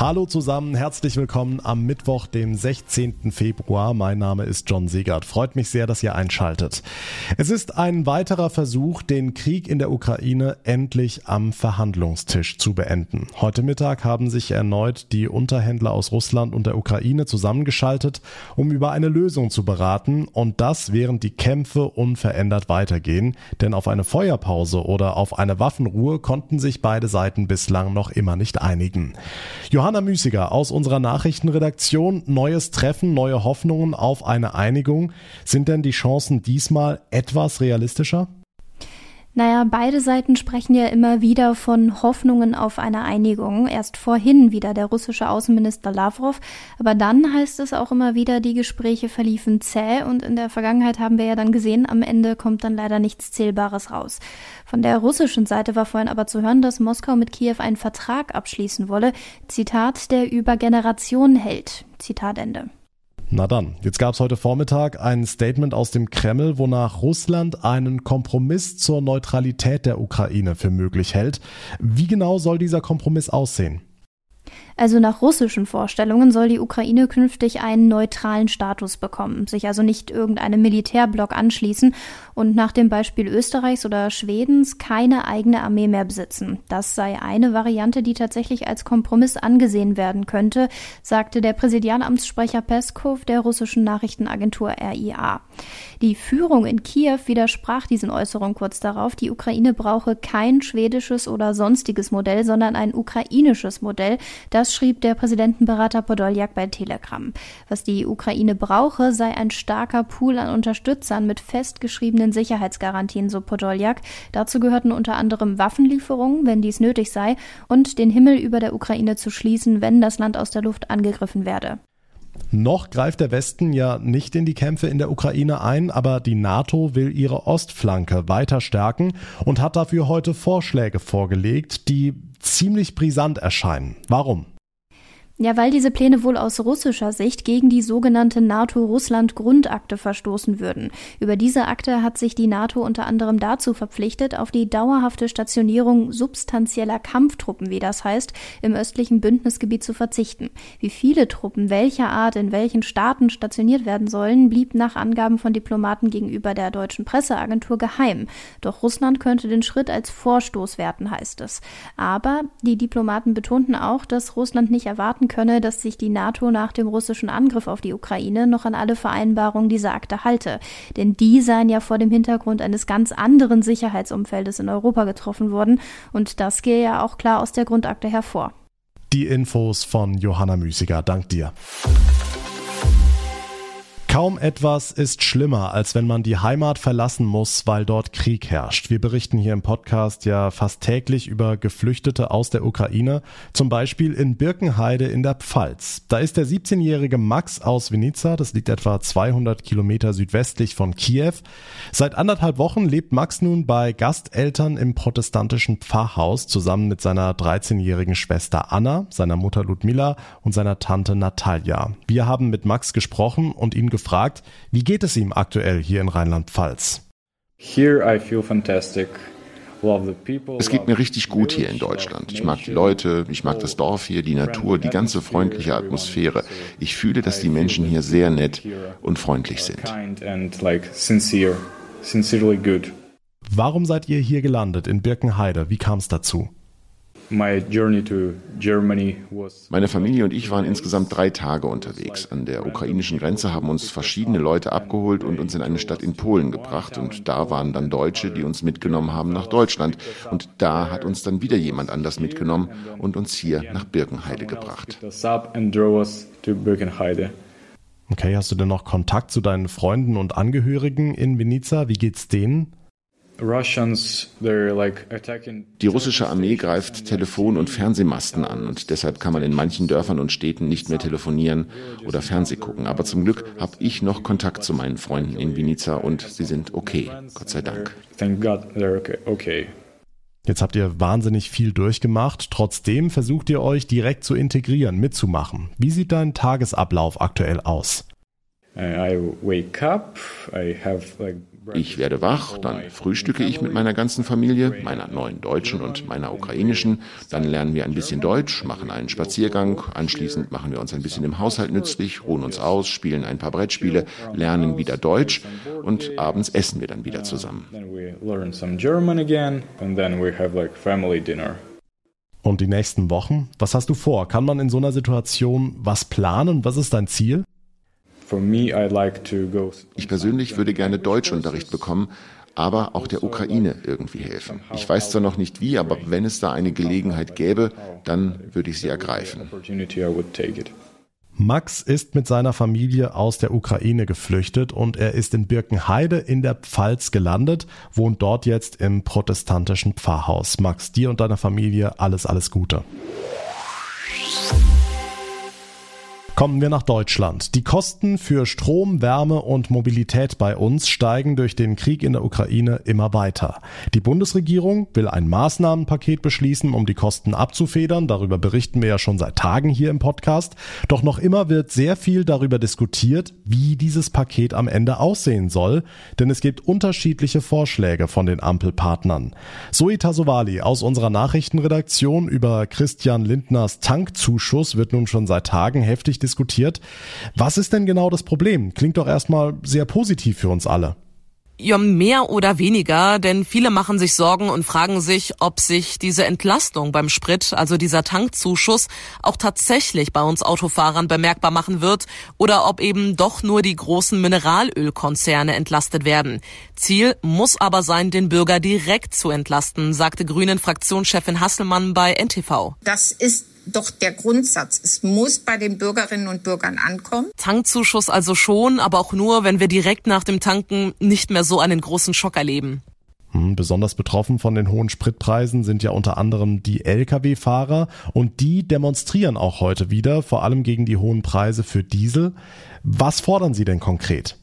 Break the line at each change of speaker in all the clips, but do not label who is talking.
Hallo zusammen, herzlich willkommen am Mittwoch, dem 16. Februar. Mein Name ist John Segert. Freut mich sehr, dass ihr einschaltet. Es ist ein weiterer Versuch, den Krieg in der Ukraine endlich am Verhandlungstisch zu beenden. Heute Mittag haben sich erneut die Unterhändler aus Russland und der Ukraine zusammengeschaltet, um über eine Lösung zu beraten und das während die Kämpfe unverändert weitergehen. Denn auf eine Feuerpause oder auf eine Waffenruhe konnten sich beide Seiten bislang noch immer nicht einigen. Johann Johanna Müßiger aus unserer Nachrichtenredaktion. Neues Treffen, neue Hoffnungen auf eine Einigung. Sind denn die Chancen diesmal etwas realistischer?
Naja, beide Seiten sprechen ja immer wieder von Hoffnungen auf eine Einigung. Erst vorhin wieder der russische Außenminister Lavrov, aber dann heißt es auch immer wieder, die Gespräche verliefen zäh und in der Vergangenheit haben wir ja dann gesehen, am Ende kommt dann leider nichts Zählbares raus. Von der russischen Seite war vorhin aber zu hören, dass Moskau mit Kiew einen Vertrag abschließen wolle. Zitat, der über Generationen hält. Zitat Ende.
Na dann, jetzt gab es heute Vormittag ein Statement aus dem Kreml, wonach Russland einen Kompromiss zur Neutralität der Ukraine für möglich hält. Wie genau soll dieser Kompromiss aussehen?
Also nach russischen Vorstellungen soll die Ukraine künftig einen neutralen Status bekommen, sich also nicht irgendeinem Militärblock anschließen und nach dem Beispiel Österreichs oder Schwedens keine eigene Armee mehr besitzen. Das sei eine Variante, die tatsächlich als Kompromiss angesehen werden könnte, sagte der Präsidialamtssprecher Peskov der russischen Nachrichtenagentur RIA. Die Führung in Kiew widersprach diesen Äußerungen kurz darauf, die Ukraine brauche kein schwedisches oder sonstiges Modell, sondern ein ukrainisches Modell, das das schrieb der Präsidentenberater Podoljak bei Telegram. Was die Ukraine brauche, sei ein starker Pool an Unterstützern mit festgeschriebenen Sicherheitsgarantien, so Podoljak. Dazu gehörten unter anderem Waffenlieferungen, wenn dies nötig sei, und den Himmel über der Ukraine zu schließen, wenn das Land aus der Luft angegriffen werde.
Noch greift der Westen ja nicht in die Kämpfe in der Ukraine ein, aber die NATO will ihre Ostflanke weiter stärken und hat dafür heute Vorschläge vorgelegt, die ziemlich brisant erscheinen. Warum?
Ja, weil diese Pläne wohl aus russischer Sicht gegen die sogenannte NATO-Russland-Grundakte verstoßen würden. Über diese Akte hat sich die NATO unter anderem dazu verpflichtet, auf die dauerhafte Stationierung substanzieller Kampftruppen, wie das heißt, im östlichen Bündnisgebiet zu verzichten. Wie viele Truppen welcher Art in welchen Staaten stationiert werden sollen, blieb nach Angaben von Diplomaten gegenüber der deutschen Presseagentur geheim. Doch Russland könnte den Schritt als Vorstoß werten, heißt es. Aber die Diplomaten betonten auch, dass Russland nicht erwarten könne, dass sich die NATO nach dem russischen Angriff auf die Ukraine noch an alle Vereinbarungen dieser Akte halte. Denn die seien ja vor dem Hintergrund eines ganz anderen Sicherheitsumfeldes in Europa getroffen worden. Und das gehe ja auch klar aus der Grundakte hervor.
Die Infos von Johanna Müßiger. Dank dir. Kaum etwas ist schlimmer, als wenn man die Heimat verlassen muss, weil dort Krieg herrscht. Wir berichten hier im Podcast ja fast täglich über Geflüchtete aus der Ukraine, zum Beispiel in Birkenheide in der Pfalz. Da ist der 17-jährige Max aus Vinica, das liegt etwa 200 Kilometer südwestlich von Kiew. Seit anderthalb Wochen lebt Max nun bei Gasteltern im protestantischen Pfarrhaus zusammen mit seiner 13-jährigen Schwester Anna, seiner Mutter Ludmila und seiner Tante Natalia. Wir haben mit Max gesprochen und ihn gefragt, wie geht es ihm aktuell hier in Rheinland-Pfalz?
Es geht mir richtig gut hier in Deutschland. Ich mag die Leute, ich mag das Dorf hier, die Natur, die ganze freundliche Atmosphäre. Ich fühle, dass die Menschen hier sehr nett und freundlich sind.
Warum seid ihr hier gelandet in Birkenheide? Wie kam es dazu?
Meine Familie und ich waren insgesamt drei Tage unterwegs. An der ukrainischen Grenze haben uns verschiedene Leute abgeholt und uns in eine Stadt in Polen gebracht. Und da waren dann Deutsche, die uns mitgenommen haben nach Deutschland. Und da hat uns dann wieder jemand anders mitgenommen und uns hier nach Birkenheide gebracht.
Okay, hast du denn noch Kontakt zu deinen Freunden und Angehörigen in Vinica? Wie geht's denen?
Die russische Armee greift Telefon- und Fernsehmasten an und deshalb kann man in manchen Dörfern und Städten nicht mehr telefonieren oder Fernseh gucken. Aber zum Glück habe ich noch Kontakt zu meinen Freunden in Vinica und sie sind okay, Gott sei Dank.
Jetzt habt ihr wahnsinnig viel durchgemacht. Trotzdem versucht ihr euch direkt zu integrieren, mitzumachen. Wie sieht dein Tagesablauf aktuell aus?
Ich werde wach, dann frühstücke ich mit meiner ganzen Familie, meiner neuen deutschen und meiner ukrainischen. Dann lernen wir ein bisschen Deutsch, machen einen Spaziergang. Anschließend machen wir uns ein bisschen im Haushalt nützlich, ruhen uns aus, spielen ein paar Brettspiele, lernen wieder Deutsch und abends essen wir dann wieder zusammen.
Und die nächsten Wochen? Was hast du vor? Kann man in so einer Situation was planen? Was ist dein Ziel?
Ich persönlich würde gerne Deutschunterricht bekommen, aber auch der Ukraine irgendwie helfen. Ich weiß zwar noch nicht wie, aber wenn es da eine Gelegenheit gäbe, dann würde ich sie ergreifen.
Max ist mit seiner Familie aus der Ukraine geflüchtet und er ist in Birkenheide in der Pfalz gelandet, wohnt dort jetzt im protestantischen Pfarrhaus. Max, dir und deiner Familie alles, alles Gute. Kommen wir nach Deutschland. Die Kosten für Strom, Wärme und Mobilität bei uns steigen durch den Krieg in der Ukraine immer weiter. Die Bundesregierung will ein Maßnahmenpaket beschließen, um die Kosten abzufedern. Darüber berichten wir ja schon seit Tagen hier im Podcast. Doch noch immer wird sehr viel darüber diskutiert, wie dieses Paket am Ende aussehen soll, denn es gibt unterschiedliche Vorschläge von den Ampelpartnern. Zoe Tasovali aus unserer Nachrichtenredaktion über Christian Lindners Tankzuschuss wird nun schon seit Tagen heftig diskutiert diskutiert. Was ist denn genau das Problem? Klingt doch erstmal sehr positiv für uns alle.
Ja, mehr oder weniger, denn viele machen sich Sorgen und fragen sich, ob sich diese Entlastung beim Sprit, also dieser Tankzuschuss, auch tatsächlich bei uns Autofahrern bemerkbar machen wird oder ob eben doch nur die großen Mineralölkonzerne entlastet werden. Ziel muss aber sein, den Bürger direkt zu entlasten, sagte Grünen Fraktionschefin Hasselmann bei NTV.
Das ist doch der Grundsatz. Es muss bei den Bürgerinnen und Bürgern ankommen.
Tankzuschuss also schon, aber auch nur, wenn wir direkt nach dem Tanken nicht mehr so einen großen Schock erleben.
Hm, besonders betroffen von den hohen Spritpreisen sind ja unter anderem die Lkw-Fahrer und die demonstrieren auch heute wieder, vor allem gegen die hohen Preise für Diesel. Was fordern sie denn konkret?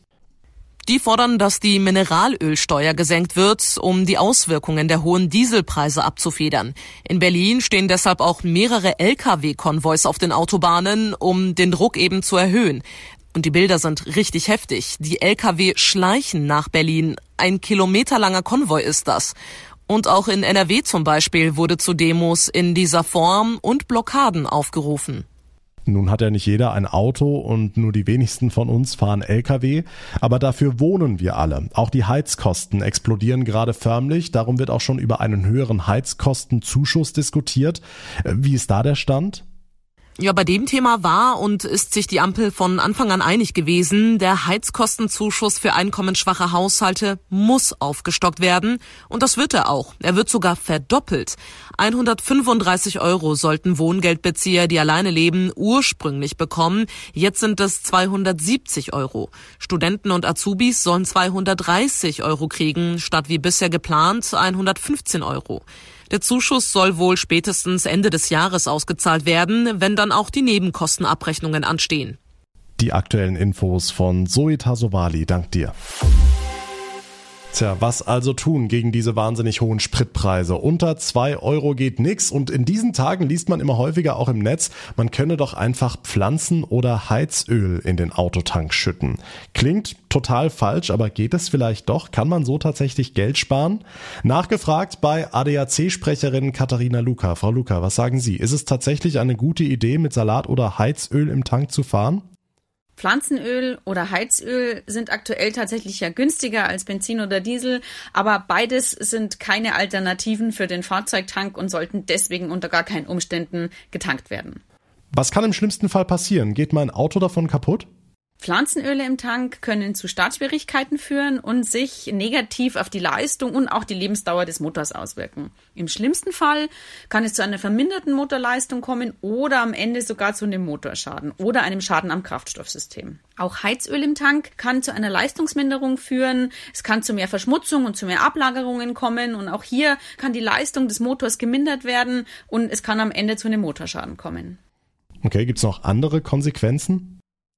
Die fordern, dass die Mineralölsteuer gesenkt wird, um die Auswirkungen der hohen Dieselpreise abzufedern. In Berlin stehen deshalb auch mehrere Lkw-Konvois auf den Autobahnen, um den Druck eben zu erhöhen. Und die Bilder sind richtig heftig. Die Lkw schleichen nach Berlin. Ein kilometerlanger Konvoi ist das. Und auch in NRW zum Beispiel wurde zu Demos in dieser Form und Blockaden aufgerufen.
Nun hat ja nicht jeder ein Auto und nur die wenigsten von uns fahren Lkw, aber dafür wohnen wir alle. Auch die Heizkosten explodieren gerade förmlich, darum wird auch schon über einen höheren Heizkostenzuschuss diskutiert. Wie ist da der Stand?
Ja, bei dem Thema war und ist sich die Ampel von Anfang an einig gewesen. Der Heizkostenzuschuss für einkommensschwache Haushalte muss aufgestockt werden. Und das wird er auch. Er wird sogar verdoppelt. 135 Euro sollten Wohngeldbezieher, die alleine leben, ursprünglich bekommen. Jetzt sind es 270 Euro. Studenten und Azubis sollen 230 Euro kriegen, statt wie bisher geplant 115 Euro. Der Zuschuss soll wohl spätestens Ende des Jahres ausgezahlt werden, wenn dann auch die Nebenkostenabrechnungen anstehen.
Die aktuellen Infos von Zoe Tasovali. Dank dir. Tja, was also tun gegen diese wahnsinnig hohen Spritpreise? Unter zwei Euro geht nix und in diesen Tagen liest man immer häufiger auch im Netz, man könne doch einfach Pflanzen- oder Heizöl in den Autotank schütten. Klingt total falsch, aber geht es vielleicht doch? Kann man so tatsächlich Geld sparen? Nachgefragt bei ADAC-Sprecherin Katharina Luca. Frau Luca, was sagen Sie? Ist es tatsächlich eine gute Idee, mit Salat oder Heizöl im Tank zu fahren?
Pflanzenöl oder Heizöl sind aktuell tatsächlich ja günstiger als Benzin oder Diesel, aber beides sind keine Alternativen für den Fahrzeugtank und sollten deswegen unter gar keinen Umständen getankt werden.
Was kann im schlimmsten Fall passieren? Geht mein Auto davon kaputt?
Pflanzenöle im Tank können zu Startschwierigkeiten führen und sich negativ auf die Leistung und auch die Lebensdauer des Motors auswirken. Im schlimmsten Fall kann es zu einer verminderten Motorleistung kommen oder am Ende sogar zu einem Motorschaden oder einem Schaden am Kraftstoffsystem. Auch Heizöl im Tank kann zu einer Leistungsminderung führen. Es kann zu mehr Verschmutzung und zu mehr Ablagerungen kommen und auch hier kann die Leistung des Motors gemindert werden und es kann am Ende zu einem Motorschaden kommen.
Okay, gibt es noch andere Konsequenzen?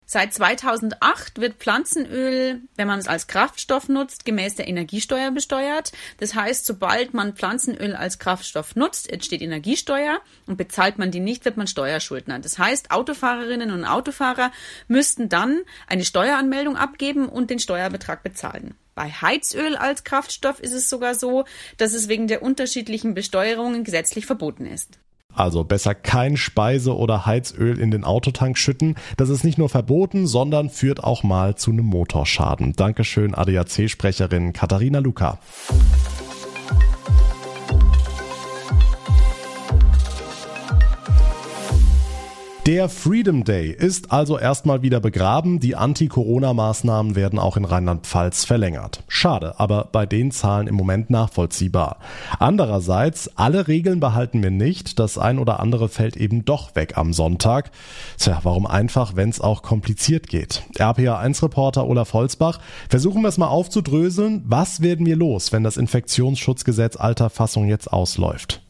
Seit 2008 wird Pflanzenöl, wenn man es als Kraftstoff nutzt, gemäß der Energiesteuer besteuert. Das heißt, sobald man Pflanzenöl als Kraftstoff nutzt, entsteht Energiesteuer und bezahlt man die nicht, wird man Steuerschuldner. Das heißt, Autofahrerinnen und Autofahrer müssten dann eine Steueranmeldung abgeben und den Steuerbetrag bezahlen. Bei Heizöl als Kraftstoff ist es sogar so, dass es wegen der unterschiedlichen Besteuerungen gesetzlich verboten ist.
Also besser kein Speise- oder Heizöl in den Autotank schütten. Das ist nicht nur verboten, sondern führt auch mal zu einem Motorschaden. Dankeschön, ADAC-Sprecherin Katharina Luca. Der Freedom Day ist also erstmal wieder begraben. Die Anti-Corona-Maßnahmen werden auch in Rheinland-Pfalz verlängert. Schade, aber bei den Zahlen im Moment nachvollziehbar. Andererseits, alle Regeln behalten wir nicht. Das ein oder andere fällt eben doch weg am Sonntag. Tja, warum einfach, wenn es auch kompliziert geht? RPA1-Reporter Olaf Holzbach, versuchen wir es mal aufzudröseln. Was werden wir los, wenn das Infektionsschutzgesetz alter Fassung jetzt ausläuft?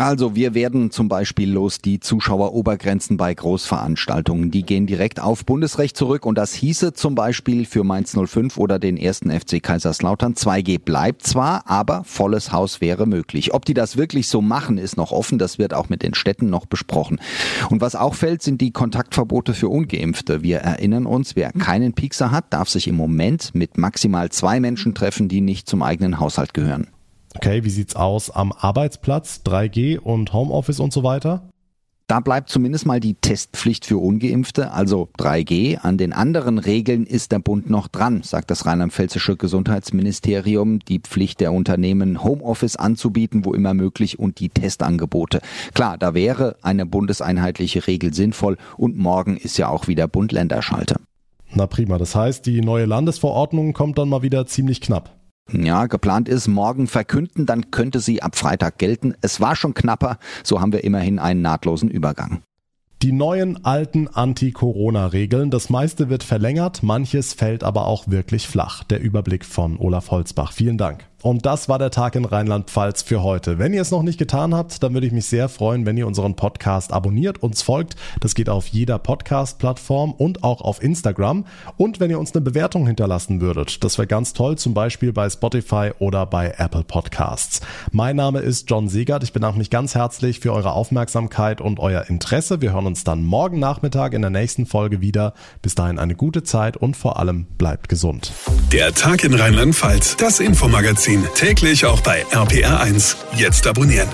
Also wir werden zum Beispiel los die Zuschauerobergrenzen bei Großveranstaltungen. Die gehen direkt auf Bundesrecht zurück und das hieße zum Beispiel für Mainz 05 oder den ersten FC Kaiserslautern 2G bleibt zwar, aber volles Haus wäre möglich. Ob die das wirklich so machen, ist noch offen. Das wird auch mit den Städten noch besprochen. Und was auch fällt, sind die Kontaktverbote für Ungeimpfte. Wir erinnern uns, wer keinen Piekser hat, darf sich im Moment mit maximal zwei Menschen treffen, die nicht zum eigenen Haushalt gehören.
Okay, wie sieht's aus am Arbeitsplatz, 3G und Homeoffice und so weiter?
Da bleibt zumindest mal die Testpflicht für ungeimpfte, also 3G. An den anderen Regeln ist der Bund noch dran, sagt das rheinland-pfälzische Gesundheitsministerium. Die Pflicht der Unternehmen, Homeoffice anzubieten, wo immer möglich, und die Testangebote. Klar, da wäre eine bundeseinheitliche Regel sinnvoll und morgen ist ja auch wieder Bund-Länder-Schalte.
Na prima, das heißt, die neue Landesverordnung kommt dann mal wieder ziemlich knapp.
Ja, geplant ist morgen verkünden, dann könnte sie ab Freitag gelten. Es war schon knapper, so haben wir immerhin einen nahtlosen Übergang.
Die neuen alten Anti-Corona-Regeln, das meiste wird verlängert, manches fällt aber auch wirklich flach. Der Überblick von Olaf Holzbach. Vielen Dank. Und das war der Tag in Rheinland-Pfalz für heute. Wenn ihr es noch nicht getan habt, dann würde ich mich sehr freuen, wenn ihr unseren Podcast abonniert, uns folgt. Das geht auf jeder Podcast-Plattform und auch auf Instagram. Und wenn ihr uns eine Bewertung hinterlassen würdet, das wäre ganz toll, zum Beispiel bei Spotify oder bei Apple Podcasts. Mein Name ist John Segert. Ich bedanke mich ganz herzlich für eure Aufmerksamkeit und euer Interesse. Wir hören uns dann morgen Nachmittag in der nächsten Folge wieder. Bis dahin eine gute Zeit und vor allem bleibt gesund.
Der Tag in Rheinland-Pfalz, das Infomagazin, Magazin täglich auch bei RPR1. Jetzt abonnieren.